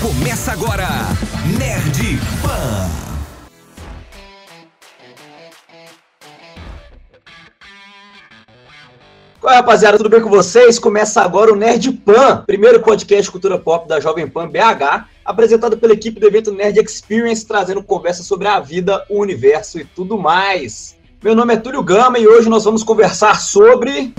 Começa agora, Nerd Pan. Qual é, rapaziada? Tudo bem com vocês? Começa agora o Nerd Pan, primeiro podcast de cultura pop da Jovem Pan BH, apresentado pela equipe do evento Nerd Experience, trazendo conversa sobre a vida, o universo e tudo mais. Meu nome é Túlio Gama e hoje nós vamos conversar sobre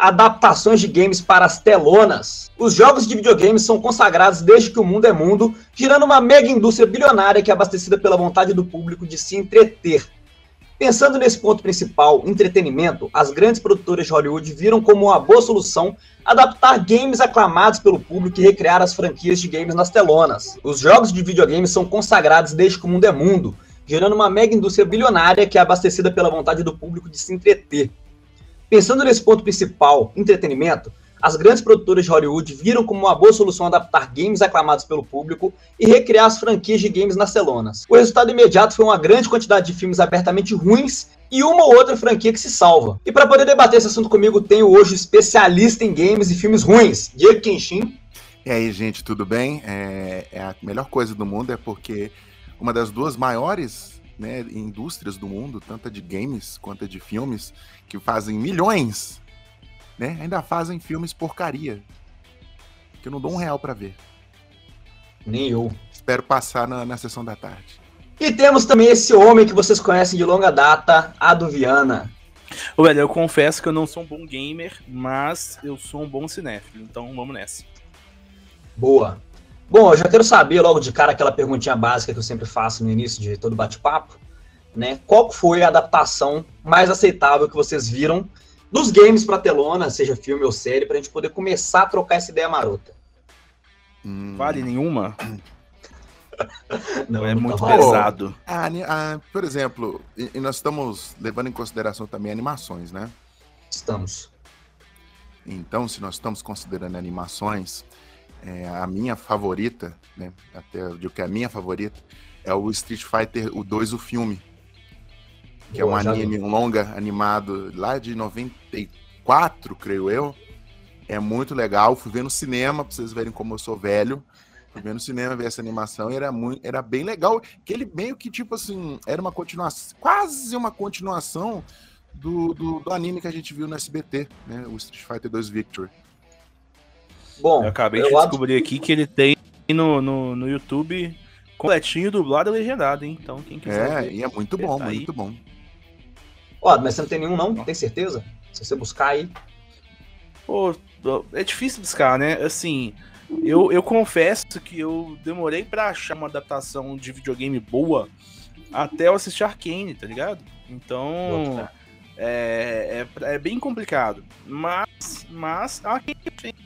adaptações de games para as telonas. Os jogos de videogames são consagrados desde que o mundo é mundo, girando uma mega indústria bilionária que é abastecida pela vontade do público de se entreter. Pensando nesse ponto principal, entretenimento, as grandes produtoras de Hollywood viram como uma boa solução adaptar games aclamados pelo público e recriar as franquias de games nas telonas. Os jogos de videogames são consagrados desde que o mundo é mundo, gerando uma mega indústria bilionária que é abastecida pela vontade do público de se entreter. Pensando nesse ponto principal, entretenimento, as grandes produtoras de Hollywood viram como uma boa solução adaptar games aclamados pelo público e recriar as franquias de games nas telonas. O resultado imediato foi uma grande quantidade de filmes abertamente ruins e uma ou outra franquia que se salva. E para poder debater esse assunto comigo, tenho hoje especialista em games e filmes ruins, Diego Kenshin. E aí, gente, tudo bem? É, é a melhor coisa do mundo é porque uma das duas maiores né, indústrias do mundo, tanto de games quanto de filmes, que fazem milhões, né, ainda fazem filmes porcaria. Que eu não dou um real para ver. Nem eu. Espero passar na, na sessão da tarde. E temos também esse homem que vocês conhecem de longa data, Ado Viana. Ô, velho, eu confesso que eu não sou um bom gamer, mas eu sou um bom cinéfilo, então vamos nessa. Boa. Bom, eu já quero saber logo de cara aquela perguntinha básica que eu sempre faço no início de todo bate-papo, né? Qual foi a adaptação mais aceitável que vocês viram dos games para telona, seja filme ou série, para a gente poder começar a trocar essa ideia marota? Hum. Vale nenhuma? não, é não muito tá pesado. Ah, ah, por exemplo, e, e nós estamos levando em consideração também animações, né? Estamos. Então, se nós estamos considerando animações, é, a minha favorita, né? Até eu digo que é a minha favorita, é o Street Fighter o 2, o filme. Que Boa, é um anime, um longa animado lá de 94, creio eu. É muito legal. Fui ver no cinema, pra vocês verem como eu sou velho. Fui ver no cinema ver essa animação e era, muito, era bem legal. Que ele meio que, tipo assim, era uma continuação, quase uma continuação do, do, do anime que a gente viu no SBT, né? O Street Fighter 2 Victory. Bom, Eu acabei de eu acho- descobrir aqui que ele tem no, no, no YouTube completinho, dublado e legendado, hein? Então, quem quiser. É, ver, e é muito bom, tá aí. muito bom. Ó, mas você não tem nenhum não? Tem certeza? Se você buscar aí. Pô, é difícil buscar, né? Assim, eu, eu confesso que eu demorei pra achar uma adaptação de videogame boa até eu assistir Arcane, tá ligado? Então, é, é, é bem complicado. Mas, mas há quem defenda.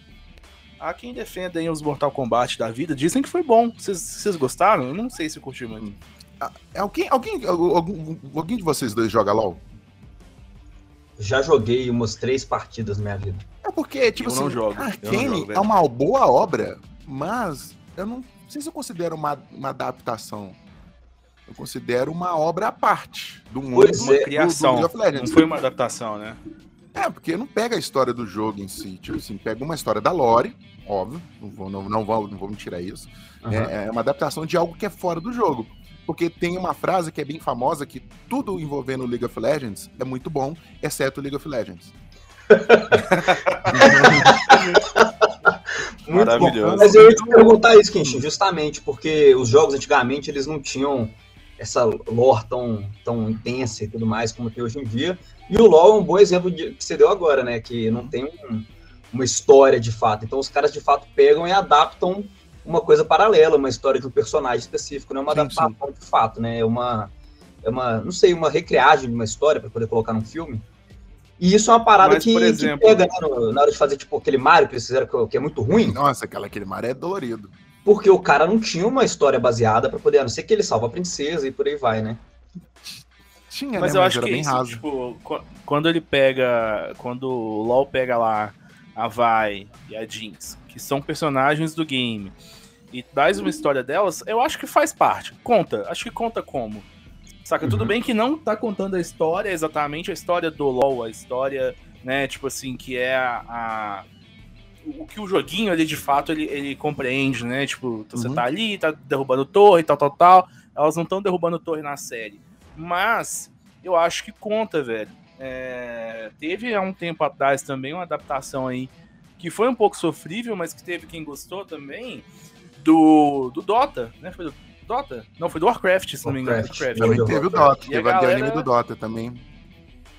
Há quem defenda aí os Mortal Kombat da vida. Dizem que foi bom. Vocês- gostaram? Eu não sei se eu curti muito. É, Alguém, alguém, algum, alguém de vocês dois joga LOL? Já joguei umas três partidas na minha vida. É porque, tipo Eu não assim, jogo, eu não jogo, velho. é uma boa obra, mas eu não sei se eu considero uma, uma adaptação. Eu considero uma obra à parte do mundo Pois do- Uma é, do criação. Of Legends. Não foi uma adaptação, né? É, porque não pega a história do jogo em si. Tipo assim, pega uma história da lore, óbvio, não vou, não, não vou, não vou me tirar isso. Aham. É, é uma adaptação de algo que é fora do jogo. Porque tem uma frase que é bem famosa, que tudo envolvendo League of Legends é muito bom, exceto League of Legends. Muito Maravilhoso. bom. Mas eu ia te perguntar isso, Kenshin, justamente porque os jogos antigamente eles não tinham essa lore tão, tão intensa e tudo mais como tem hoje em dia. E o LoL é um bom exemplo de, que você deu agora, né? Que não tem um- uma história de fato. Então os caras de fato pegam e adaptam uma coisa paralela, uma história de um personagem específico, não é uma Sim, adaptação de fato, né? É uma, é uma, não sei, uma recriagem de uma história para poder colocar num filme. E isso é uma parada Mas, que, por que exemplo- pega né, no- na hora de fazer tipo aquele Mario que eles fizeram que, que é muito ruim. Nossa, aquela, aquele mar é dolorido. Porque o cara não tinha uma história baseada pra poder, a não ser que ele salva a princesa e por aí vai, né? Tinha, Mas né? eu Mas acho era que bem isso, raso. tipo, qu- quando ele pega. Quando o LoL pega lá a Vi e a Jinx, que são personagens do game, e traz uma história delas, eu acho que faz parte. Conta. Acho que conta como. Saca? Tudo Uhum. bem que não tá contando a história, exatamente a história do LoL, a história, né, tipo assim, que é a. a- o que o joguinho ali de fato ele, ele compreende, né? Tipo, você Uhum. tá ali, tá derrubando torre, tal, tal, tal. Elas não estão derrubando torre na série. Mas eu acho que conta, velho. É, teve há um tempo atrás também uma adaptação aí que foi um pouco sofrível, mas que teve quem gostou também do, do Dota, né? Foi do Dota? Não, foi do Warcraft, se não me engano. Warcraft. Também teve o Dota. E teve galera- anime do Dota também.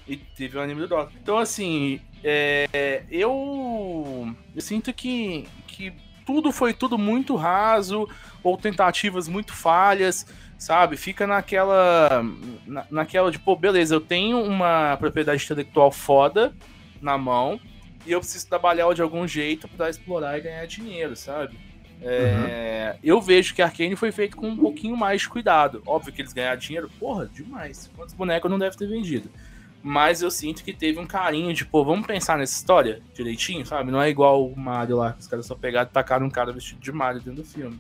E teve o anime do Dota. Então, assim, é, eu, eu sinto que, que tudo foi tudo muito raso, ou tentativas muito falhas, sabe? Fica naquela. Na, naquela de, pô, beleza, eu tenho uma propriedade intelectual foda na mão, e eu preciso trabalhar de algum jeito pra explorar e ganhar dinheiro, sabe? É, Eu vejo que Arcane foi feito com um pouquinho mais de cuidado. Óbvio que eles ganharam dinheiro, porra, demais. Quantos bonecos não deve ter vendido? Mas eu sinto que teve um carinho de, pô, vamos pensar nessa história direitinho, sabe? Não é igual o Mario lá, que os caras só pegaram e tacaram um cara vestido de Mario dentro do filme.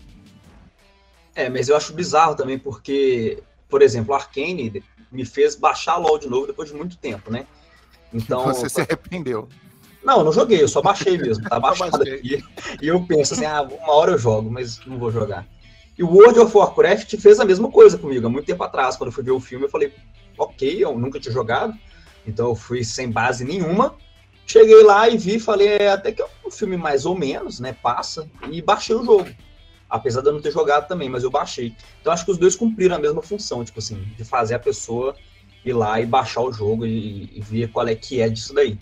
É, mas eu acho bizarro também porque, por exemplo, Arcane me fez baixar LOL de novo depois de muito tempo, né? Então, Você se arrependeu. não, eu não joguei, eu só baixei mesmo, tá baixado aqui. E eu penso assim, ah, uma hora eu jogo, mas não vou jogar. E o World of Warcraft fez a mesma coisa comigo, há muito tempo atrás, quando eu fui ver o filme, eu falei, ok, eu nunca tinha jogado, então eu fui sem base nenhuma. Cheguei lá e vi, falei, é, até que é um filme mais ou menos, né, passa, e baixei o jogo. Apesar de eu não ter jogado também, mas eu baixei. Então acho que os dois cumpriram a mesma função, tipo assim, de fazer a pessoa ir lá e baixar o jogo e, e ver qual é que é disso daí.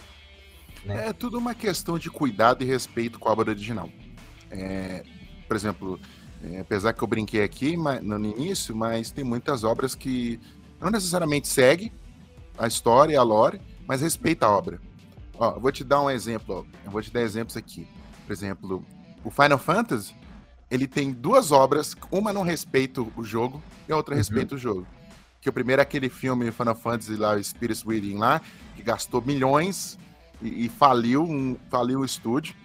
É tudo uma questão de cuidado e respeito com a obra original. É, por exemplo, é, apesar que eu brinquei aqui ma- no início, mas tem muitas obras que não necessariamente seguem a história e a lore, mas respeita a obra. Ó, eu vou te dar um exemplo, ó. eu vou te dar exemplos aqui. Por exemplo, o Final Fantasy, ele tem duas obras, uma não respeita o jogo e a outra Uhum. respeita o jogo. Que o primeiro é aquele filme Final Fantasy lá, o Spirit Within lá, que gastou milhões e, e faliu, um, faliu o estúdio,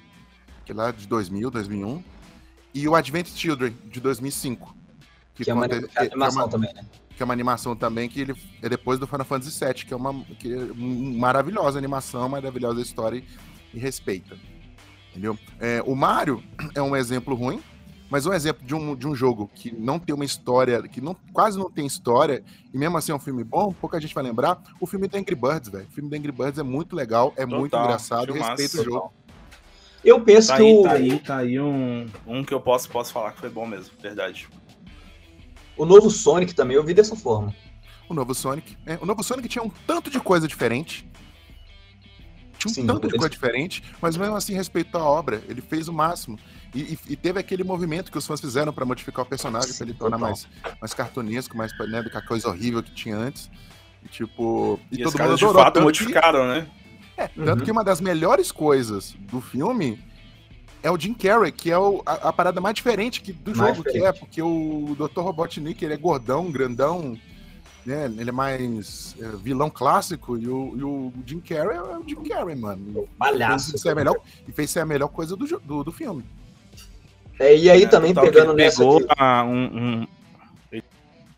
que é lá de 2000, 2001, e o Advent Children, de 2005. Que é uma, conta- que é animação uma- também, né? Que é uma animação também que ele é depois do Final Fantasy VII, que é uma que é maravilhosa animação, maravilhosa história e, e respeita. Entendeu? É, o Mario é um exemplo ruim, mas um exemplo de um, de um jogo que não tem uma história, que não, quase não tem história, e mesmo assim é um filme bom, pouca gente vai lembrar, o filme do Angry Birds, velho. O filme do Angry Birds é muito legal, é muito Total, engraçado, filmaço, respeita o jogo. Eu penso Tá que aí, o, tá aí, tá aí um, um que eu posso, posso falar que foi bom mesmo, verdade. O novo Sonic também eu vi dessa forma. O novo Sonic. é, o novo Sonic tinha um tanto de coisa diferente. Tinha um Sim, tanto de coisa diferente, mas mesmo assim respeitou a obra. Ele fez o máximo. E, e- e teve aquele movimento que os fãs fizeram pra modificar o personagem, pra ele tornar mais, mais cartunesco, mais né, do que a coisa horrível que tinha antes. E, tipo, e, E, os todo mundo caras de adorou. fato modificaram, né? que, tanto Uhum. que uma das melhores coisas do filme é o Jim Carrey, que é o- a, a parada mais diferente que, do Mais jogo que é, diferente. porque o Dr. Robotnik ele é gordão, grandão, né? Ele é mais é, vilão clássico e o, e o Jim Carrey é o Jim Carrey, mano. Palhaço. Isso é a melhor, e fez ser a melhor coisa do, do, do filme. É, e aí É, também pegando ele nessa pegou a- um, um- ele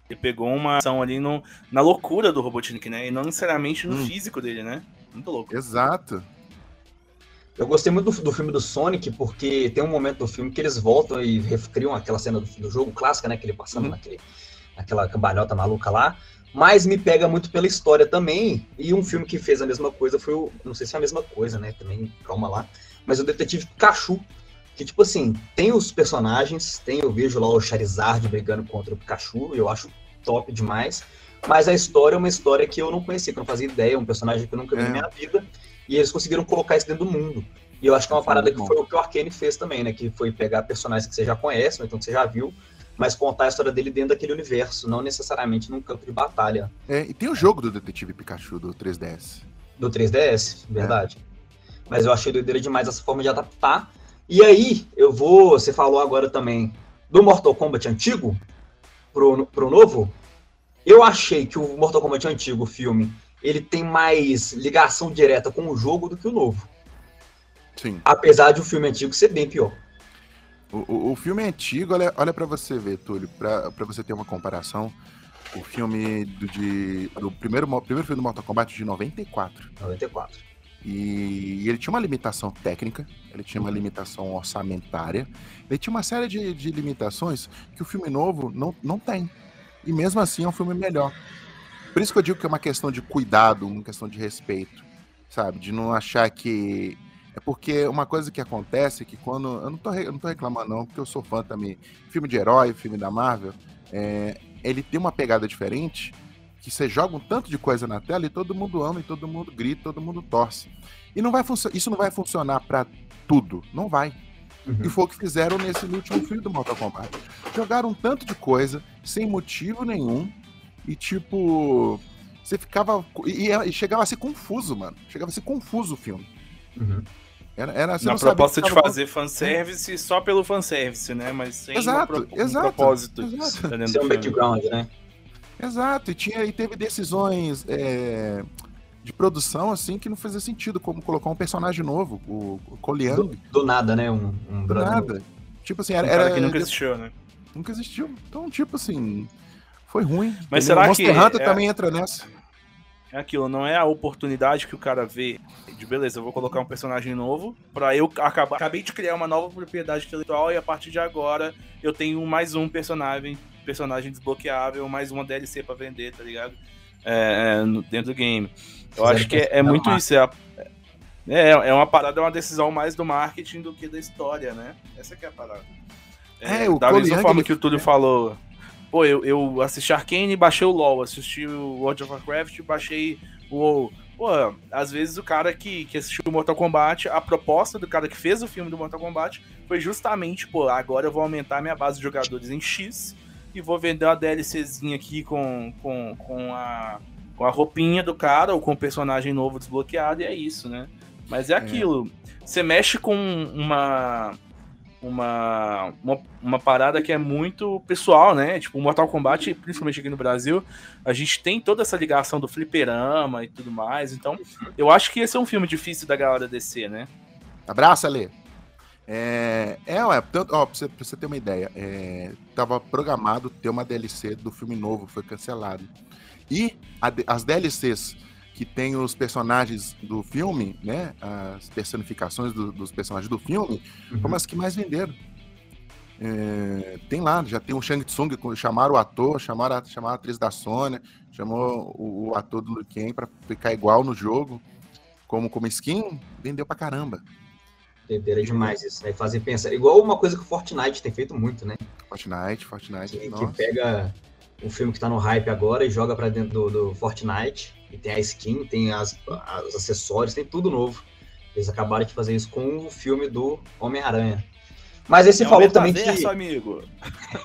ele pegou uma ação ali no, na loucura do Robotnik, né? E não necessariamente no Hum. físico dele, né? Muito louco. Exato. Eu gostei muito do, do filme do Sonic, porque tem um momento do filme que eles voltam e recriam aquela cena do, do jogo clássica, né? Que ele passando Uhum. naquele, naquela cambalhota maluca lá. Mas me pega muito pela história também. E um filme que fez a mesma coisa foi o. Não sei se é a mesma coisa, né? Também, calma lá. Mas o Detetive Pikachu. Que, tipo assim, tem os personagens, tem, eu vejo lá o Charizard brigando contra o Pikachu, eu acho top demais. Mas a história é uma história que eu não conhecia, que eu não fazia ideia, um personagem que eu nunca vi É. na minha vida. E eles conseguiram colocar isso dentro do mundo. E eu acho que é uma Foi parada que foi o que o Arkane fez também, né? Que foi pegar personagens que você já conhece, ou então que você já viu, mas contar a história dele dentro daquele universo, não necessariamente num campo de batalha É, e tem o jogo do Detetive Pikachu do 3DS. do 3DS, verdade. Mas eu achei doideira demais essa forma de adaptar. E aí, eu vou. Você falou agora também do Mortal Kombat antigo pro, pro novo. Eu achei que o Mortal Kombat antigo, o filme, ele tem mais ligação direta com o jogo do que o novo. Sim. Apesar de o filme antigo ser bem pior. O, o, o filme antigo, olha, olha para você ver, Túlio, pra pra você ter uma comparação. O filme do, de, do primeiro, primeiro filme do Mortal Kombat de 94. 94. E ele tinha uma limitação técnica, ele tinha uma limitação orçamentária, ele tinha uma série de, de limitações que o filme novo não, não tem. E mesmo assim é um filme melhor. Por isso que eu digo que é uma questão de cuidado, uma questão de respeito, sabe? De não achar que. É porque uma coisa que acontece é que quando. Eu não tô, eu não tô reclamando, não, porque eu sou fã também. Filme de herói, filme da Marvel, é, ele tem uma pegada diferente que você joga um tanto de coisa na tela e todo mundo ama, e todo mundo grita, todo mundo torce. E não vai isso não vai funcionar para tudo, não vai. Uhum. E foi o que fizeram nesse último filme do Mortal Kombat. Jogaram um tanto de coisa sem motivo nenhum e tipo você ficava e, e chegava a ser confuso, mano. Chegava a ser confuso o filme. Uhum. Era, era, Na proposta de fazer fanservice só pelo fanservice, né? Mas sem exato, um, exato, um propósito. Exato. Tá Sem um background, né? Exato, e, tinha, e teve decisões é, de produção assim que não fazia sentido, como colocar um personagem novo, o, o Coliang. Do, do, nada, né? Um, um do nada. Novo. Tipo assim, era. Um era que nunca existiu, né? Nunca existiu. Então, tipo assim, foi ruim. Mas será Monster que. Hunter é... também entra nessa. É aquilo, não é a oportunidade que o cara vê de beleza, eu vou colocar um personagem novo para eu acabar. Acabei de criar uma nova propriedade intelectual e a partir de agora eu tenho mais um personagem personagem desbloqueável, mais uma DLC para vender, tá ligado? É, é dentro do game. Eu acho que é, é muito isso. É, é, é uma parada, é uma decisão mais do marketing do que da história, né? Essa que é a parada. É, é o da mesma forma que o Túlio falou. Pô, eu, eu assisti Arkane baixei o LoL, assisti o World of Warcraft baixei o WoW. Pô, às vezes o cara que, que assistiu o Mortal Kombat, a proposta do cara que fez o filme do Mortal Kombat foi justamente, pô, agora eu vou aumentar minha base de jogadores em X e vou vender uma DLCzinha aqui com, com, com, a, com a roupinha do cara ou com o personagem novo desbloqueado e é isso, né? Mas é, é. aquilo. Você mexe com uma, uma, uma, uma, parada que é muito pessoal, né? Tipo, Mortal Kombat, principalmente aqui no Brasil, a gente tem toda essa ligação do fliperama e tudo mais. Então, eu acho que esse é um filme difícil da galera descer, né? Abraço, Ale. É, é, ué, tanto, ó, pra você, pra você ter uma ideia, é, tava programado ter uma DLC do filme novo, foi cancelado. E a, as DLCs que tem os personagens do filme, né? As personificações do, dos personagens do filme, uhum. como as que mais venderam. É, tem lá, já tem o Shang Tsung, chamaram o ator, chamaram a, chamaram a atriz da Sônia, chamou o, o ator do Liu Kang pra ficar igual no jogo, como, como skin, vendeu pra caramba. Doideira demais isso, né? Fazer pensar. Igual uma coisa que o Fortnite tem feito muito, né? Fortnite, Fortnite. Que, que pega um filme que tá no hype agora e joga para dentro do, do, Fortnite. E tem a skin, tem as, os acessórios, tem tudo novo. Eles acabaram de fazer isso com o filme do Homem-Aranha. Mas esse é falou também que. amigo.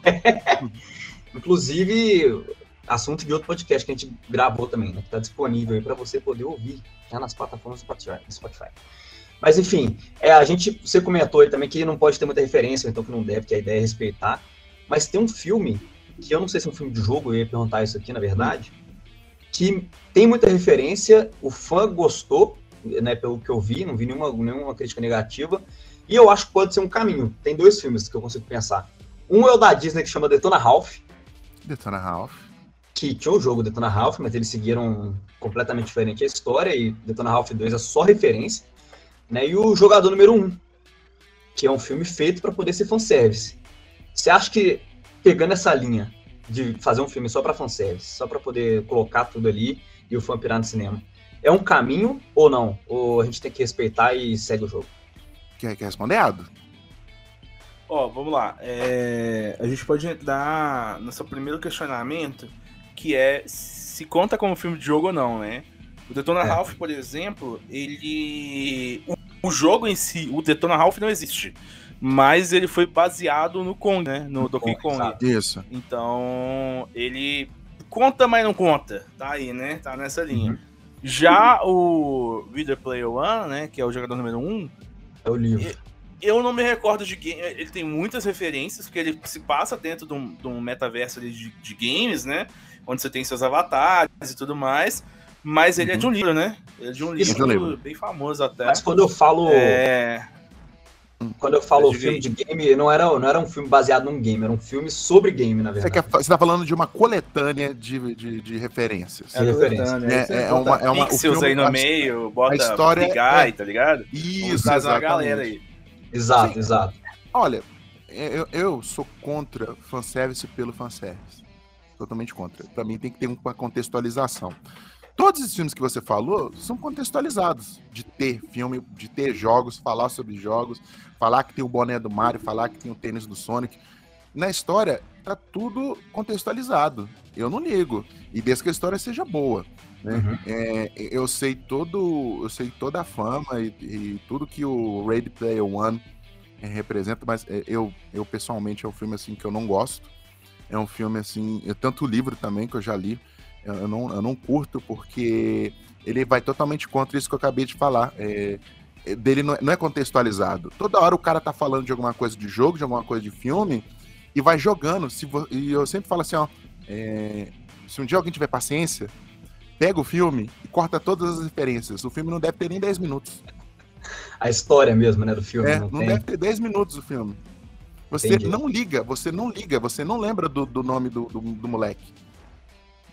Inclusive, assunto de outro podcast que a gente gravou também, né? Que tá disponível aí para você poder ouvir já nas plataformas do Spotify. Mas enfim, é, a gente, você comentou aí também que não pode ter muita referência, então que não deve, que a ideia é respeitar. Mas tem um filme, que eu não sei se é um filme de jogo, eu ia perguntar isso aqui, na verdade, que tem muita referência, o fã gostou, né, pelo que eu vi, não vi nenhuma, nenhuma crítica negativa, e eu acho que pode ser um caminho. Tem dois filmes que eu consigo pensar. Um é o da Disney que chama Detona Ralph. Detona Ralph. Que tinha o jogo Detona Ralph, mas eles seguiram completamente diferente a história, e Detona Ralph 2 é só referência né? E o Jogador Número 1, um, que é um filme feito para poder ser fanservice. Você acha que, pegando essa linha de fazer um filme só para fanservice, só para poder colocar tudo ali e o fã pirar no cinema, é um caminho ou não? Ou a gente tem que respeitar e segue o jogo? Quer, quer responder, Ado? Ó, oh, vamos lá. É... A gente pode entrar no seu primeiro questionamento, que é se conta como filme de jogo ou não, né? O Detona é. Ralph, por exemplo, ele. O, o, jogo em si, o Detona Ralph não existe. Mas ele foi baseado no Kong, né? No, Donkey Kong. Kong. Isso. Então, ele conta, mas não conta. Tá aí, né? Tá nessa linha. Uhum. Já o Reader Player One, né? Que é o jogador número 1. Um, é o livro. Eu não me recordo de game. Ele tem muitas referências, porque ele se passa dentro de um, de um metaverso de, de games, né? Onde você tem seus avatares e tudo mais. Mas ele uhum. é de um uhum. livro, né? Ele é de um livro, livro bem famoso até. Mas quando eu falo. É... Quando eu falo filme de game, não era, não era um filme baseado num game, era um filme sobre game, na Você, verdade. quer, você tá falando de uma coletânea de, de, de referências. É, referência. É, é uma, é uma, o Pixels filme- aí no a- meio, bota história Free Guy, é- tá ligado? Isso, exatamente. galera aí. Exato, Sim. exato. Olha, eu, eu sou contra fanservice pelo fanservice. Totalmente contra. Pra mim tem que ter uma contextualização. Todos esses filmes que você falou são contextualizados. De ter filme, de ter jogos, falar sobre jogos, falar que tem o boné do Mario, falar que tem o tênis do Sonic. Na história, tá tudo contextualizado. Eu não ligo. E desde que a história seja boa. né? Uhum. É, eu sei todo, eu sei toda a fama e, e tudo que o Ready Player One eh, representa, mas eh, eu, eu pessoalmente é um filme assim que eu não gosto. É um filme assim, eu, tanto o livro também que eu já li, eu, não, eu não curto porque ele vai totalmente contra isso que eu acabei de falar. É, é, dele não é, não é contextualizado. Toda hora o cara tá falando de alguma coisa de jogo, de alguma coisa de filme e vai jogando. Se e eu sempre falo assim, ó, é, se um dia alguém tiver paciência, pega o filme e corta todas as referências. O filme não deve ter nem 10 minutos. A história mesmo, né, do filme. É, não não deve ter 10 minutos o filme. Você Entendi. não liga, você não liga, você não lembra do, do nome do, do, do moleque.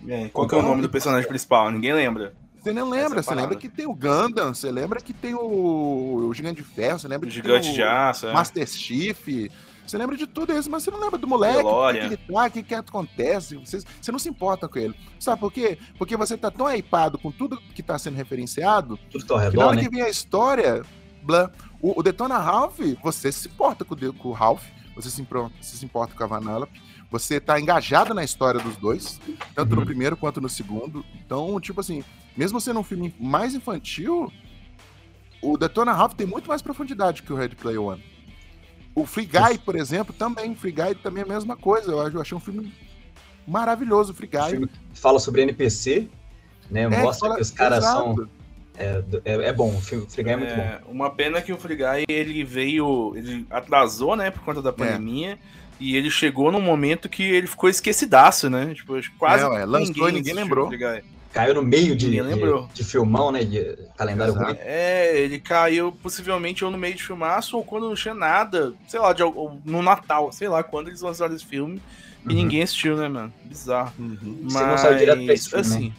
É, qual que é o nome do personagem principal? Ninguém lembra. Você é lembra, você lembra que tem o Gundam, você lembra que tem o, o Gigante de Ferro, você lembra O que gigante tem de aço, é. Master Chief, você lembra de tudo isso, mas você não lembra do moleque, por que DeLorean. que ele tá, o que, que acontece, você, você não se importa com ele. Sabe por quê? Porque você tá tão hypado com tudo que tá sendo referenciado, Tudo que ao que na redor, hora né? que vem a história, blá, o, o Detona Ralph, você se importa com o, com o Ralph, você se, impro- você se importa com a Vanellope, você tá engajado na história dos dois, tanto no Uhum. primeiro quanto no segundo. Então, tipo assim, mesmo sendo um filme mais infantil, o Detona Ralph tem muito mais profundidade que o Red Player One. O Free Guy, por exemplo, também. Free Guy também é a mesma coisa. Eu acho- eu achei um filme maravilhoso, Free O Guy. filme fala sobre NPC, né? É, Mostra fala- que os caras exato. são. É, é, é bom, o Free Guy é muito bom. É, uma pena que o Free Guy, ele veio, ele atrasou, né, por conta É. da pandemia, e ele chegou num momento que ele ficou esquecidaço, né, tipo, quase É, ué, lançou e ninguém assistiu lembrou. Guy. Caiu no meio de, Ninguém lembrou. de, de filmão, né? De calendário Exato. ruim. É, ele caiu possivelmente ou no meio de filmaço, ou quando não tinha nada, sei lá, de, no Natal, sei lá, quando eles lançaram esse filme, e Uhum. ninguém assistiu, né, mano, bizarro. Uhum. Você não saiu direto pra esse filme, né? assim,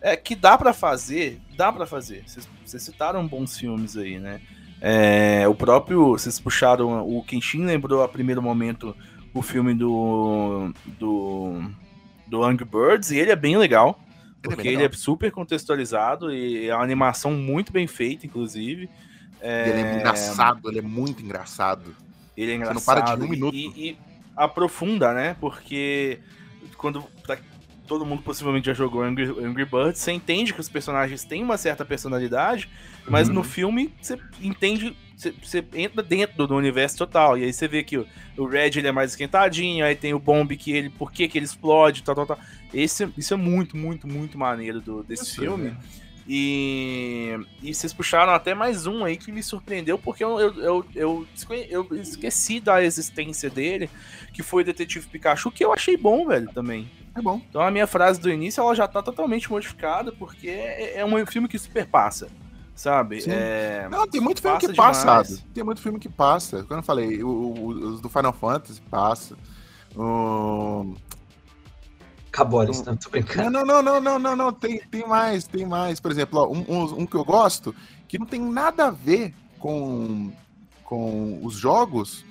é que dá pra fazer, dá pra fazer. Vocês citaram bons filmes aí, né? É, o próprio, vocês puxaram, o Kenshin lembrou a primeiro momento o filme do do do Angry Birds e ele é bem legal, é bem porque legal. ele é super contextualizado e é uma animação muito bem feita, inclusive. É, Ele é engraçado, ele é muito engraçado. ele é Você engraçado. não para de um e- minuto. E, e aprofunda, né? Porque quando todo mundo possivelmente já jogou Angry, Angry Birds, você entende que os personagens têm uma certa personalidade, mas Uhum. no filme você entende, você, você entra dentro do universo total. E aí você vê que o, o Red ele é mais esquentadinho, aí tem o Bomb que ele, por que que ele explode, tal, tal, tal. Esse, isso é muito, muito, muito maneiro do, desse Isso, filme. E, e vocês puxaram até mais um aí que me surpreendeu, porque eu, eu, eu, eu, eu esqueci da existência dele, que foi o Detetive Pikachu, que eu achei bom, velho, também. É bom. Então a minha frase do início ela já tá totalmente modificada, porque é, é um filme que super passa, sabe? É, Não, tem muito filme passa que passa, demais. sabe? Tem muito filme que passa. Quando eu falei, os do Final Fantasy passa. O- Acabou, Alice, não tô brincando. Não, não, não, não, não, não, tem, tem mais, tem mais. Por exemplo, ó, um, um- um que eu gosto, que não tem nada a ver com, com os jogos,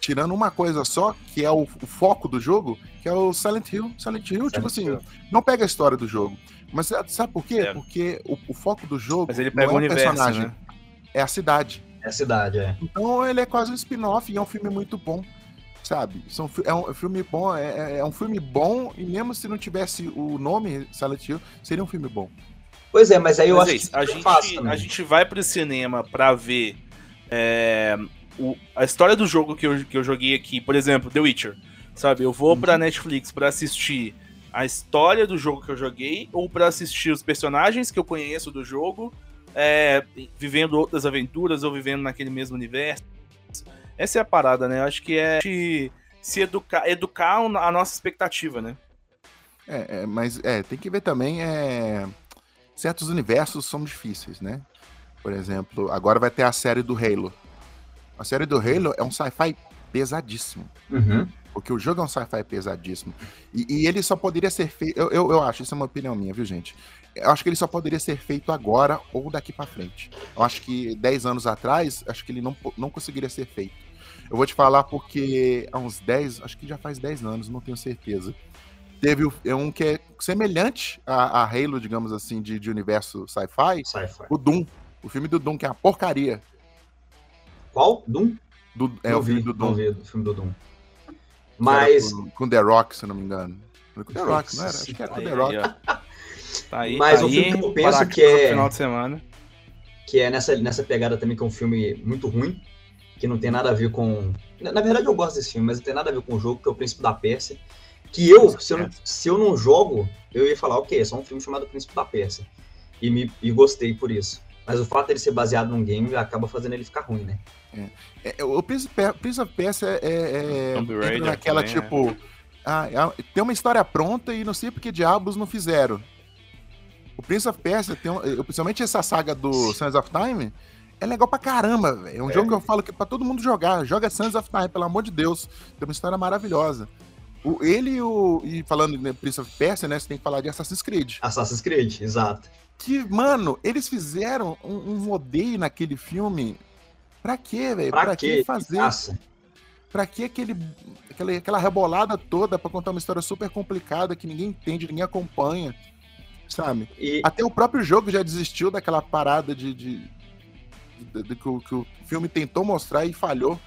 tirando uma coisa só, que é o, o foco do jogo, que é o Silent Hill. Silent Hill, tipo assim, Hill. não pega a história do jogo. Mas sabe- por quê? É. Porque o, o foco do jogo Mas ele não pega é o o universo, personagem, né? é a cidade. É a cidade, é. Então ele é quase um spin-off e é um filme muito bom, sabe? São, é um filme bom, é, é- é um filme bom e mesmo se não tivesse o nome Silent Hill, seria um filme bom. Pois é, mas aí eu Mas acho é que a, é gente, fácil também. a gente vai pro cinema pra ver é, o- a história do jogo que eu, que eu joguei aqui, por exemplo, The Witcher. Sabe, eu vou Uhum. pra Netflix pra assistir a história do jogo que eu joguei ou pra assistir os personagens que eu conheço do jogo, é, vivendo outras aventuras ou vivendo naquele mesmo universo. Essa é a parada, né? Eu acho que é de se educar, educar a nossa expectativa, né? É, é, mas é, tem que ver também, é, certos universos são difíceis, né? Por exemplo, agora vai ter a série do Halo. A série do Halo é um sci-fi pesadíssimo. Uhum. Porque o jogo é um sci-fi pesadíssimo. E, e ele só poderia ser feito. Eu, eu, eu acho, isso é uma opinião minha, viu, gente? Eu acho que ele só poderia ser feito agora ou daqui pra frente. Eu acho que 10 anos atrás, acho que ele não, não conseguiria ser feito. Eu vou te falar porque há uns 10, acho que já faz 10 anos, não tenho certeza. Teve é um que é semelhante a, a Halo, digamos assim, de, de universo sci-fi, Sci-fi. o Doom. O filme do Doom, que é uma porcaria. Qual? Doom? Do, é não o filme vi, do não Doom. vi o filme do Doom. Mas, Com, com The Rock, se eu não me engano. Foi Com The Rock, não era? Acho que era com Aí, The Rock. Tá aí, Mas tá o filme aí, que eu penso que é- final de semana. que é nessa, nessa pegada também, que é um filme muito ruim, que não tem nada a ver com... Na, verdade, eu gosto desse filme, mas não tem nada a ver com o jogo, que é o Príncipe da Pérsia. Que eu, se eu, não, se eu não jogo, eu ia falar, ok, é só um filme chamado Príncipe da Pérsia. E, me, e gostei por isso. Mas o fato dele ser baseado num game acaba fazendo ele ficar ruim, né? É, é, o Prince, Pe- Prince of Persia é, é, naquela também, tipo. ah, é- tem uma história pronta e não sei por que diabos não fizeram. O Prince of Persia, tem, um- eh, principalmente essa saga do Sons of Time, é legal pra caramba, velho. É um É. jogo que eu falo que é pra todo mundo jogar. Joga Sons of Time, pelo amor de Deus. Tem uma história maravilhosa. O, ele e o. E falando de Prince of Persia, né? Você tem que falar de Assassin's Creed. Assassin's Creed, exato. Que, mano, eles fizeram um, um rodeio naquele filme. Pra quê, velho? Pra, Pra, quê? que fazer? Graça. Pra que aquele, aquela, aquela rebolada toda pra contar uma história super complicada que ninguém entende, ninguém acompanha, sabe? E, Até o próprio jogo já desistiu daquela parada de, de, de que, o, que o filme tentou mostrar e falhou,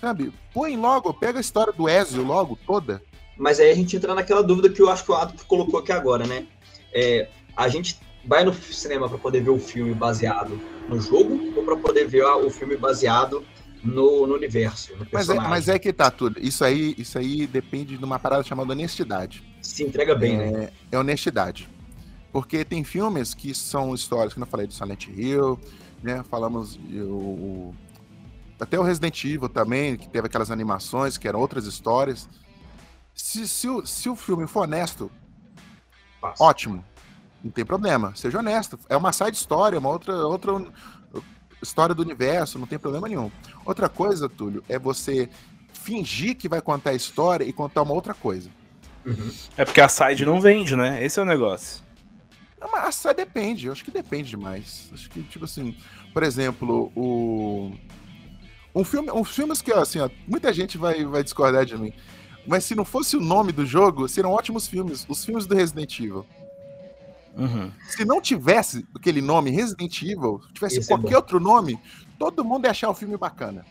sabe? Põe logo, pega a história do Ezio logo, toda. Mas aí a gente entra naquela dúvida que eu acho que o Adolfo colocou aqui agora, né? É, a gente vai no cinema para poder ver o filme baseado no jogo ou para poder ver o filme baseado no, no universo, no Mas é, mas é que tá tudo. Isso aí, isso aí depende de uma parada chamada honestidade. Se entrega bem, né? é, é honestidade. Porque tem filmes que são histórias, que eu falei do Silent Hill, né? Falamos de o, até o Resident Evil também, que teve aquelas animações, que eram outras histórias. Se, se, o, se o filme for honesto, Passa. ótimo. Não tem problema. Seja honesto. É uma side story, uma outra, outra história do universo, não tem problema nenhum. Outra coisa, Túlio, é você fingir que vai contar a história e contar uma outra coisa. Uhum. É porque a side não vende, né? Esse é o negócio. Não, mas só depende, eu acho que depende demais. Acho que, tipo assim, por exemplo, o. Um filme, uns filmes que, assim, ó, muita gente vai, vai discordar de mim. Mas se não fosse o nome do jogo, seriam ótimos filmes. Os filmes do Resident Evil. Uhum. Se não tivesse aquele nome Resident Evil, tivesse Esse é qualquer bom. outro nome, todo mundo ia achar o filme bacana.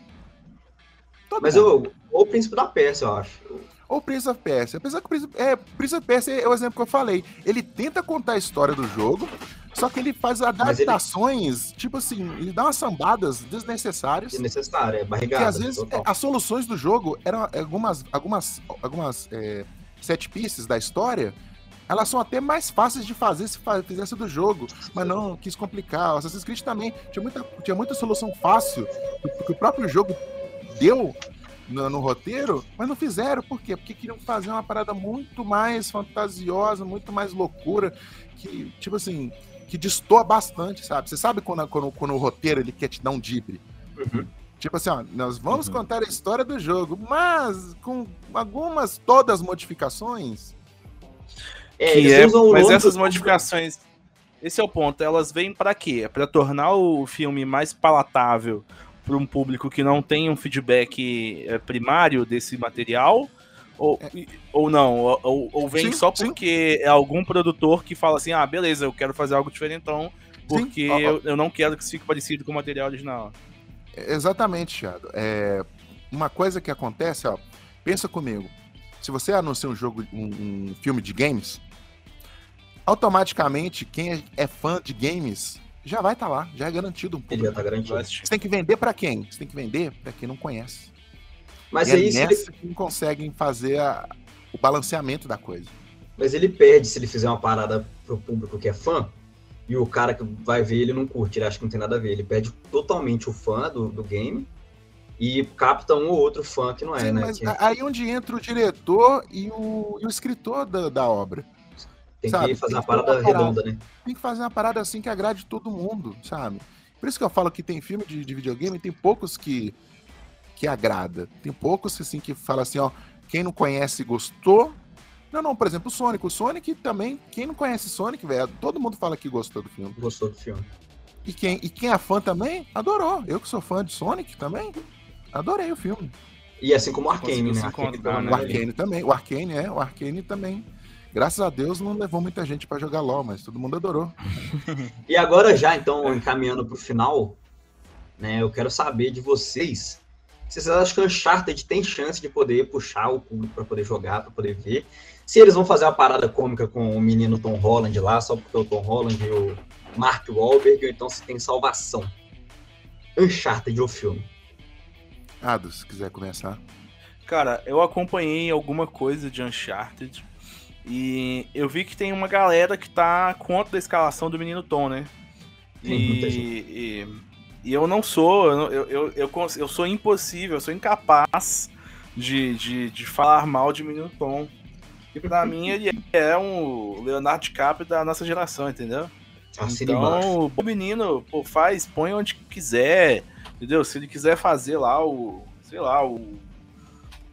Todo Mas mundo. ou o Príncipe da Pérsia, eu acho. Ou Prince of Persia. Apesar que o Prince, é, Prince of Persia é o exemplo que eu falei. Ele tenta contar a história do jogo, só que ele faz Mas ele- adaptações, tipo assim, ele dá umas sambadas desnecessárias. É necessário, é Que barrigada. às vezes total. é, as soluções do jogo eram algumas, algumas, algumas é, set pieces da história. Elas são até mais fáceis de fazer se fizesse do jogo, mas não quis complicar. O Assassin's Creed também tinha muita, tinha muita solução fácil que o próprio jogo deu no, no roteiro, mas não fizeram. Por quê? Porque queriam fazer uma parada muito mais fantasiosa, muito mais loucura, que, tipo assim, que destoa bastante, sabe? Você sabe quando, quando, quando o roteiro ele quer te dar um dibre? Uhum. Tipo assim, ó, nós vamos Uhum. contar a história do jogo, mas com algumas, todas modificações. É, que é, mas essas do- modificações, esse é o ponto. Elas vêm pra quê? É Pra tornar o filme mais palatável para um público que não tem um feedback é, primário desse material? Ou, ou não? Ou- Ou, vem Sim, só sim. porque é algum produtor que fala assim: ah, beleza, eu quero fazer algo diferentão, porque Sim, ó, ó. eu, eu não quero que isso fique parecido com o material original. É, Exatamente, Thiago. É, uma coisa que acontece, ó, pensa comigo. Se você anuncia um jogo, um, um filme de games, automaticamente quem é- é fã de games já vai estar lá, já é garantido um Ele pouco. já tá garantido. Você tem que vender pra quem? Você tem que vender pra quem não conhece. Mas e é se ele, nessa que conseguem fazer a- o balanceamento da coisa. mas ele perde se ele fizer uma parada pro público que é fã e o cara que vai ver ele não curte, ele acha que não tem nada a ver. Ele perde totalmente o fã do, do game e capta um ou outro fã que não é, Sim, né? mas Que aí onde entra o diretor e o, e o escritor da, da obra. Tem sabe, que fazer tem uma parada parada. redonda, né? Tem que fazer uma parada assim que agrade todo mundo, sabe? Por isso que eu falo que tem filme de, de videogame, tem poucos que que agrada. Tem poucos assim que fala assim, ó, quem não conhece gostou. Não, não, por exemplo, o Sonic. O Sonic também, quem não conhece Sonic, velho, todo mundo fala que gostou do filme. Gostou do filme. E quem, e quem é fã também, adorou. Eu que sou fã de Sonic também, adorei o filme. E assim como o Arcane, né? Arcane, O Arcane também, o Arcane é, o Arcane também. Graças a Deus não levou muita gente para jogar LOL, mas todo mundo adorou. E agora já, então, encaminhando para o final, né, eu quero saber de vocês se vocês acham que o Uncharted tem chance de poder puxar o público para poder jogar, para poder ver. Se eles vão fazer uma parada cômica com o menino Tom Holland lá, só porque o Tom Holland e o Mark Wahlberg, ou então se tem salvação. Uncharted, o filme. Ado, se quiser começar. Cara, eu acompanhei alguma coisa de Uncharted e eu vi que tem uma galera que tá contra a escalação do menino Tom, né? Sim, muita E, e, e eu não sou, eu, eu, eu, eu, sou impossível, eu sou incapaz de, de, de falar mal de menino Tom. E pra mim ele é um Leonardo DiCaprio da nossa geração, entendeu? Então, o menino, pô, faz, põe onde quiser, entendeu? Se ele quiser fazer lá o, sei lá, o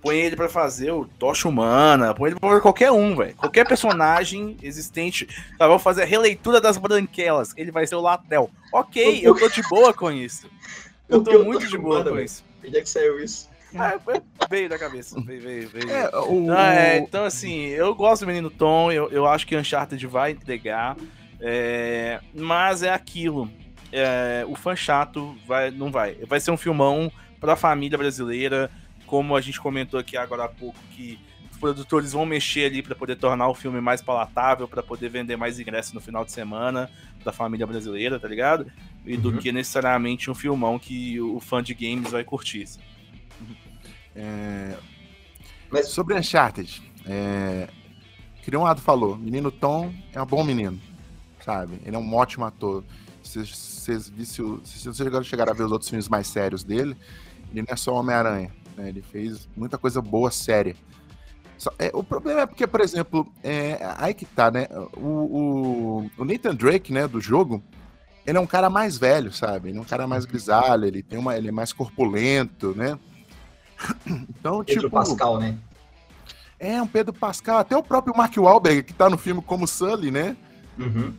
põe ele pra fazer o Tocha Humana, põe ele pra fazer qualquer um, velho. Qualquer personagem existente. Tá, vamos fazer a releitura das branquelas, ele vai ser o Latel. OK, eu tô de boa com isso. Eu tô eu muito tô de boa com isso. Onde é que saiu isso? Ah, veio da cabeça, veio, veio, veio. É, o, Ah, é, então, assim, eu gosto do Menino Tom, eu, eu acho que Uncharted vai entregar, é, mas é aquilo. é, o fã chato vai, não vai. Vai ser um filmão pra família brasileira, como a gente comentou aqui agora há pouco, que os produtores vão mexer ali pra poder tornar o filme mais palatável, pra poder vender mais ingressos no final de semana da família brasileira, tá ligado? E do Uhum. que necessariamente um filmão que o fã de games vai curtir. é, Mas- sobre Uncharted, é, que nem o Ado falou, menino Tom é um bom menino, sabe? Ele é um ótimo ator. Se vocês chegaram a ver os outros filmes mais sérios dele, ele não é só Homem-Aranha, né? Ele fez muita coisa boa, séria. Só- é, o problema é porque, por exemplo, é, aí que tá, né? O, o, o Nathan Drake, né, do jogo, ele é um cara mais velho, sabe? Ele é um cara mais grisalho, ele tem uma, ele é mais corpulento, né? Então, Pedro tipo, Pascal, né? é um Pedro Pascal, até o próprio Mark Wahlberg, que tá no filme como Sully, né? Uhum.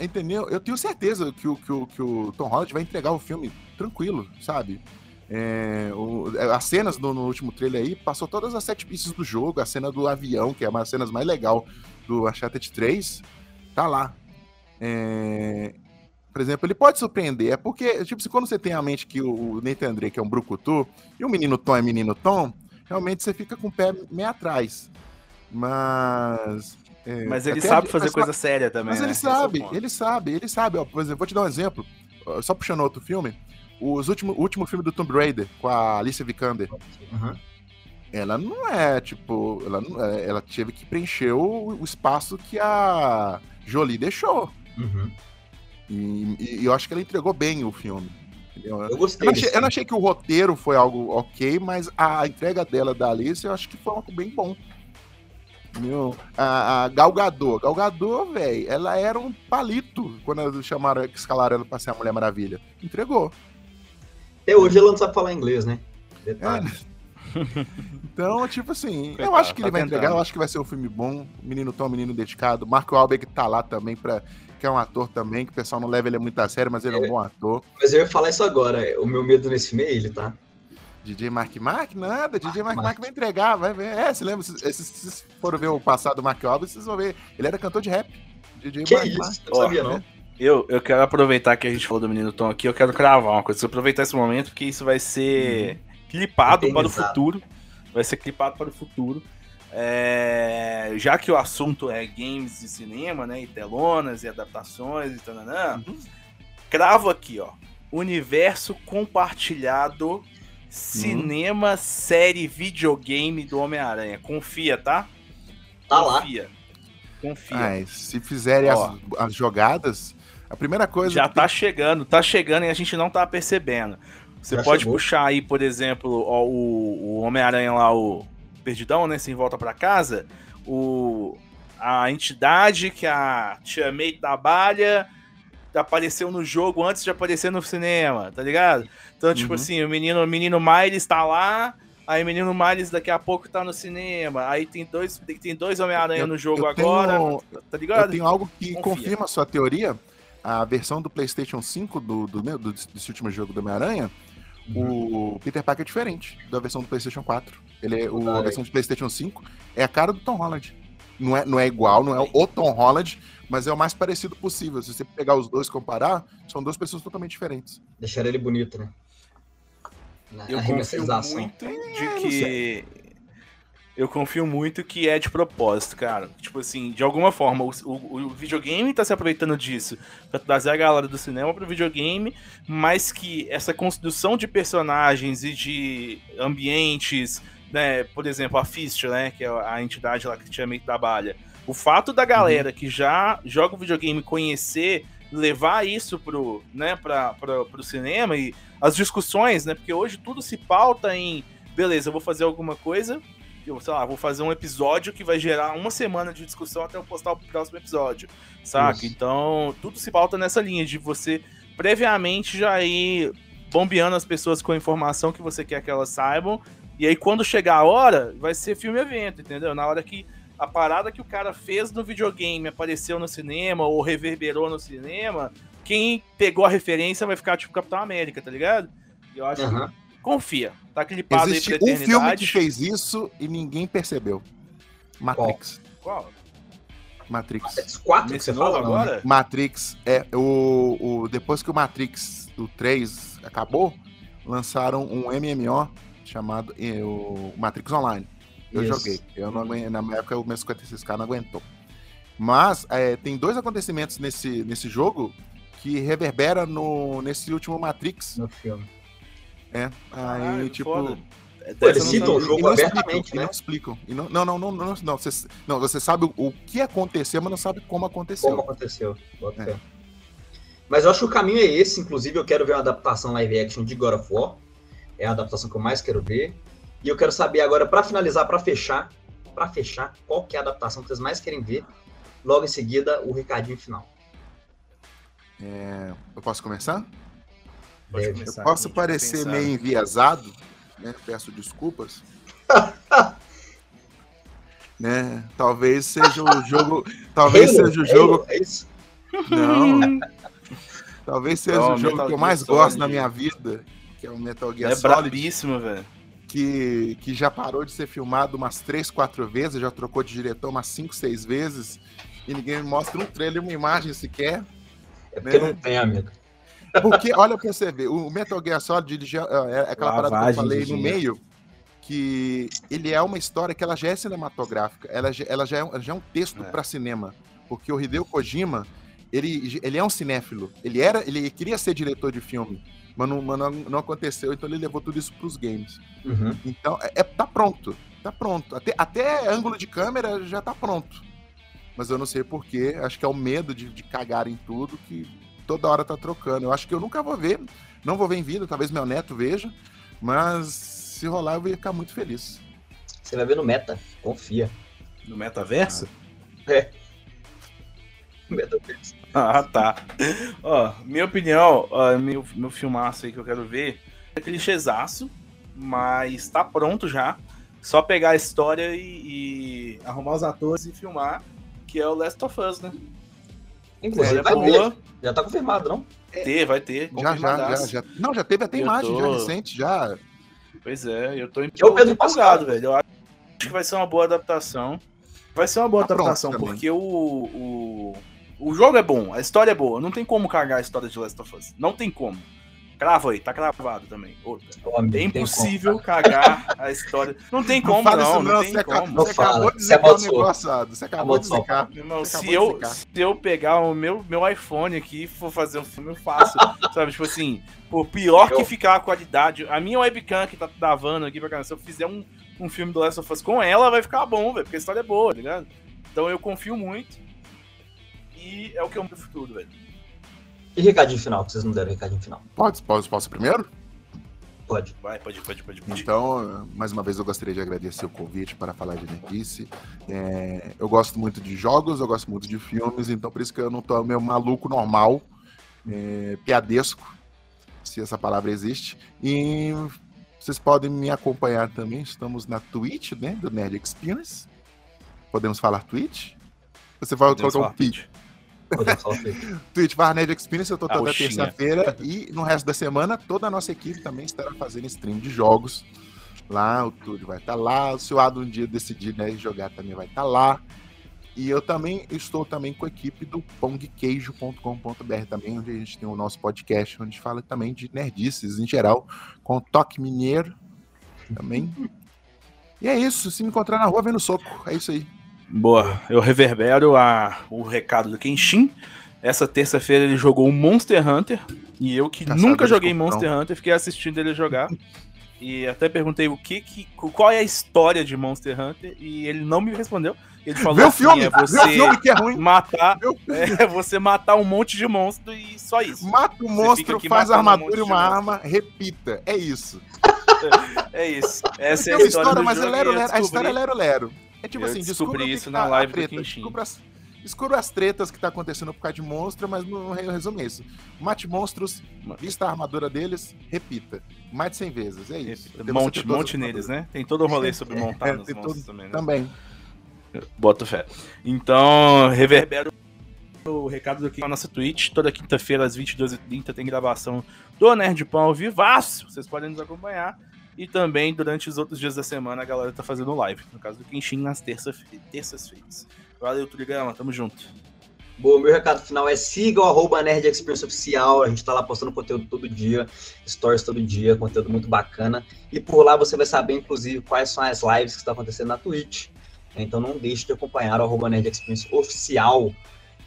Entendeu? Eu tenho certeza que o, que o, que o Tom Holland vai entregar o filme tranquilo, sabe? É, o- as cenas no, no último trailer aí passou todas as sete pistas do jogo, a cena do avião, que é uma das cenas mais legal do Uncharted 3, tá lá. É, por exemplo, ele pode surpreender, é porque, tipo, se quando você tem a mente que o Nathan Drake é um brucutu e o menino Tom é menino Tom, realmente você fica com o pé meio atrás. Mas. é, Mas ele sabe a- fazer mas- coisa séria também. mas né? ele é o sabe, ele sabe, ele sabe. Ó, por exemplo, vou te dar um exemplo. Só puxando outro filme. Os último, o último filme do Tomb Raider, com a Alicia Vikander. Uhum. Ela não é, tipo. Ela, é- ela teve que preencher o, o espaço que a Jolie deixou. Uhum. E, e- eu acho que ela entregou bem o filme. entendeu? Eu gostei. Eu não, achei, eu não achei que o roteiro foi algo ok, mas a entrega dela da Alice eu acho que foi algo bem bom. Meu, a, a Gal Gadot, Gal Gadot, velho, ela era um palito quando chamaram, escalaram ela pra ser a Mulher Maravilha. Entregou. Até hoje ela não sabe falar inglês, né? Detalhe. Então, tipo assim, eu Coitado, acho que tá ele vai tentando. entregar, eu acho que vai ser um filme bom. O menino Tom, menino dedicado. Marco Wahlberg tá lá também, pra, que é um ator também, que o pessoal não leva ele muito a sério, mas ele é um É. bom ator. Mas eu ia falar isso agora. O meu medo nesse filme é ele, tá? DJ Mark Mark? Nada, DJ Mark Mark Mark Mark. vai entregar, vai ver. É, você lembra? Se vocês foram ver o passado do Mark Wahlberg, vocês vão ver. Ele era cantor de rap. DJ Que Mark isso? Mark. Eu não sabia, não. Eu, eu quero aproveitar que a gente falou do menino Tom aqui, eu quero cravar uma coisa. Se eu aproveitar esse momento, porque isso vai ser clipado para o futuro. Vai ser clipado para o futuro. É, já que o assunto é games e cinema, né? E telonas e adaptações e tal, Uhum. cravo aqui, ó. Universo compartilhado, cinema, série, videogame do Homem-Aranha. Confia, tá? Tá lá. Confia. Confia. Ai, se fizerem as, as jogadas, a primeira coisa. Já tá chegando, tá chegando e a gente não tá percebendo. Você Já pode chegou. puxar aí, por exemplo, ó, o, o Homem-Aranha lá, o Perdidão, né? Sem volta pra casa. O, a entidade que a Tia May trabalha apareceu no jogo antes de aparecer no cinema, tá ligado? Então, tipo Uhum. assim, o menino, o menino Miles tá lá, aí o menino Miles daqui a pouco tá no cinema, aí tem dois, tem, tem dois Homem-Aranha no jogo tenho- agora, tá Eu ligado? tenho algo que Confia. confirma a sua teoria. A versão do PlayStation 5 do, do, meu- do- desse último jogo do Homem-Aranha, o Peter Parker é diferente da versão do PlayStation 4. Ele é, o, a versão do PlayStation 5 é a cara do Tom Holland. Não é, não é igual, não é o Tom Holland, mas é o mais parecido possível. Se você pegar os dois e comparar, são duas pessoas totalmente diferentes. Deixaram ele bonito, né? Na Eu confio muito de não que. Eu confio muito que é de propósito, cara. Tipo assim, de alguma forma, o, o- o videogame tá se aproveitando disso pra trazer a galera do cinema pro videogame, mas que essa construção de personagens e de ambientes, né? Por exemplo, a Fist, né? Que é a entidade lá que tinha trabalha. O fato da galera que já joga o videogame conhecer, levar isso pro, né, pra, pra, pro cinema e as discussões, né? Porque hoje tudo se pauta em, beleza, eu vou fazer alguma coisa, eu, sei lá, vou fazer um episódio que vai gerar uma semana de discussão até eu postar o próximo episódio, saca? Isso. Então, tudo se pauta nessa linha de você previamente já ir bombeando as pessoas com a informação que você quer que elas saibam, e aí quando chegar a hora, vai ser filme-evento, entendeu? Na hora que a parada que o cara fez no videogame apareceu no cinema ou reverberou no cinema, quem pegou a referência vai ficar tipo Capitão América, tá ligado? E Eu acho Aham. que confia. Tá aquele passo aí Existe pra um filme que fez isso e ninguém percebeu. Matrix. Qual? Matrix. Quatro que Nesse você novo fala, não, né? agora? Matrix é o, o depois que o Matrix do 3 acabou, lançaram um MMO chamado eh, o Matrix Online. Eu Isso. joguei. Eu não aguentei, na minha época o meu 56k não aguentou. Mas é, tem dois acontecimentos nesse, nesse jogo que reverbera no nesse último Matrix. No filme. É, aí tipo foda. Pô, eles citam o jogo abertamente, né? não explicam. E não, não, não, não, não, você, não, você sabe o, que aconteceu, mas não sabe como aconteceu. Como aconteceu. É. Mas eu acho que o caminho é esse. Inclusive, eu quero ver uma adaptação live action de God of War. É a adaptação que eu mais quero ver. E eu quero saber agora, pra finalizar, pra fechar, pra fechar, qual que é a adaptação que vocês mais querem ver. Logo em seguida, o recadinho final. É, eu posso começar? Pode Deve. começar, Eu posso parecer pensar. meio enviesado, né? Peço desculpas. né? Talvez seja o jogo. Talvez Halo? seja o jogo. Halo, É isso? Não. Talvez seja Não, o jogo Metal que eu Gear mais Solid. gosto na minha vida, que é o Metal Gear É Solid, brabíssimo, velho. que, que já parou de ser filmado umas 3, 4 vezes, já trocou de diretor umas 5, 6 vezes, e ninguém me mostra um trailer, uma imagem sequer. É porque Né? não tem, amigo. Porque, olha pra você ver, o Metal Gear Solid, ele já, é aquela parada que eu Lavagem falei no meio, que ele é uma história que ela já é cinematográfica, ela já, ela já, é, ela já é um texto É. pra cinema, porque o Hideo Kojima, ele, ele é um cinéfilo, ele era, ele queria ser diretor de filme, mas não, mas não, não aconteceu, então ele levou tudo isso pros games. Uhum. Então, é, é- tá pronto, tá pronto, até, até ângulo de câmera já tá pronto. Mas eu não sei porquê, acho que é o medo de, de cagar em tudo que toda hora tá trocando. Eu acho que eu nunca vou ver, não vou ver em vida, talvez meu neto veja, mas se rolar eu vou ficar muito feliz. Você vai ver no Meta. Confia. No metaverso? Metaverse. Ah, tá. Ó, minha opinião, ó, meu, meu filmaço aí que eu quero ver é clichêzaço, mas tá pronto já. Só pegar a história e, e arrumar os atores e filmar, que é o Last of Us, né? Inclusive, É vai boa, ter. Já tá confirmado, não? ter, vai ter. Já, já, já, já. Não, já teve até Eu imagem tô- já recente, já. Pois é, eu tô É o Pedro empolgado, velho. Eu acho que vai ser uma boa adaptação. Vai ser uma boa Tá adaptação, porque o, o, o jogo é bom, a história é boa. Não tem como cagar a história de Last of Us. Não tem como. Cravo aí, tá cravado também. Outra. Ô, amigo, É impossível cagar a história. Não tem como, fala não. isso Não, você, tem aca- como. Não você fala, acabou de você dizer que é amaldiçoou. negociado. Você acabou de zicar. Meu irmão, Você se eu, se eu pegar o meu, meu iPhone aqui e for fazer um filme, eu faço. sabe? Tipo assim, por pior que ficar a qualidade, a minha webcam que tá travando aqui pra caramba, se eu fizer um, um filme do Last of Us com ela, vai ficar bom, velho, porque a história é boa, tá ligado? Então eu confio muito. E é o que eu no futuro, velho. E recadinho final, que vocês não deram recadinho final. Pode, posso, posso primeiro? Pode. Vai, pode, pode, pode. pode. Então, mais uma vez eu gostaria de agradecer o convite para falar de Nerdice. É, eu gosto muito de jogos, eu gosto muito de filmes, então por isso que eu não tô meio maluco normal. é, piadesco, se essa palavra existe. E vocês podem me acompanhar também. Estamos na Twitch, né? Do Nerd Experience. Podemos falar Twitch? Você vai colocar um pitch. Twitch barra Nerd Experience, eu tô toda terça-feira e no resto da semana toda a nossa equipe também estará fazendo stream de jogos. Lá, o Túlio vai estar tá lá, se o Ado um dia decidir né, jogar também vai estar tá lá. E eu também estou também com a equipe do pongqueijo.com.br também, onde a gente tem o nosso podcast, onde fala também de nerdices em geral, com o Toque Mineiro também. E é isso, se me encontrar na rua, vem no soco. É isso aí. Boa, eu reverbero a, o recado do Kenshin. Essa terça-feira ele jogou o Monster Hunter. E eu que Caçador nunca joguei Monster Hunter, fiquei assistindo ele jogar. E até perguntei o que, que qual é a história de Monster Hunter e ele não me respondeu. Ele falou Vê assim, filme, é você filme que é ruim. matar, é você matar um monte de monstro e só isso. Mata o monstro, faz armadura um e uma arma, repita. É isso. é isso. Essa é a história, história mas é lero, lero, a história é lero lero. É tipo eu assim, descobri isso na live do Kenshin. Descubra as, as tretas que tá acontecendo por causa de monstro, mas não resume é isso. Mate monstros, vista a armadura deles, repita. Mate 100 vezes, é isso. Monte, monte neles, né? Tem todo o rolê sobre montar é, nos monstros todo, também, né? Também. Boto fé. Então, reverbero o recado aqui na nossa Twitch. Toda quinta-feira, às 22h30, tem gravação do Nerd Pão ao vivaço. Vocês podem nos acompanhar. E também, durante os outros dias da semana, a galera tá fazendo live. No caso do Kenshin, nas terças-feiras. Valeu, Turigama. Tamo junto. Bom, meu recado final é siga o arroba Nerd Experience Oficial. A gente tá lá postando conteúdo todo dia, stories todo dia, conteúdo muito bacana. E por lá você vai saber, inclusive, quais são as lives que estão acontecendo na Twitch. Então não deixe de acompanhar o arroba Nerd Experience Oficial.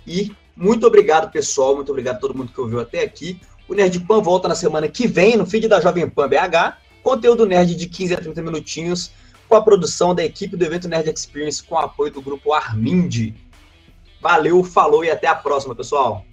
E muito obrigado, pessoal. Muito obrigado a todo mundo que ouviu até aqui. O Nerd Pan volta na semana que vem, no feed da Jovem Pan BH. Conteúdo nerd de 15 a 30 minutinhos, com a produção da equipe do evento Nerd Experience, com o apoio do grupo Armind. Valeu, falou e até a próxima, pessoal.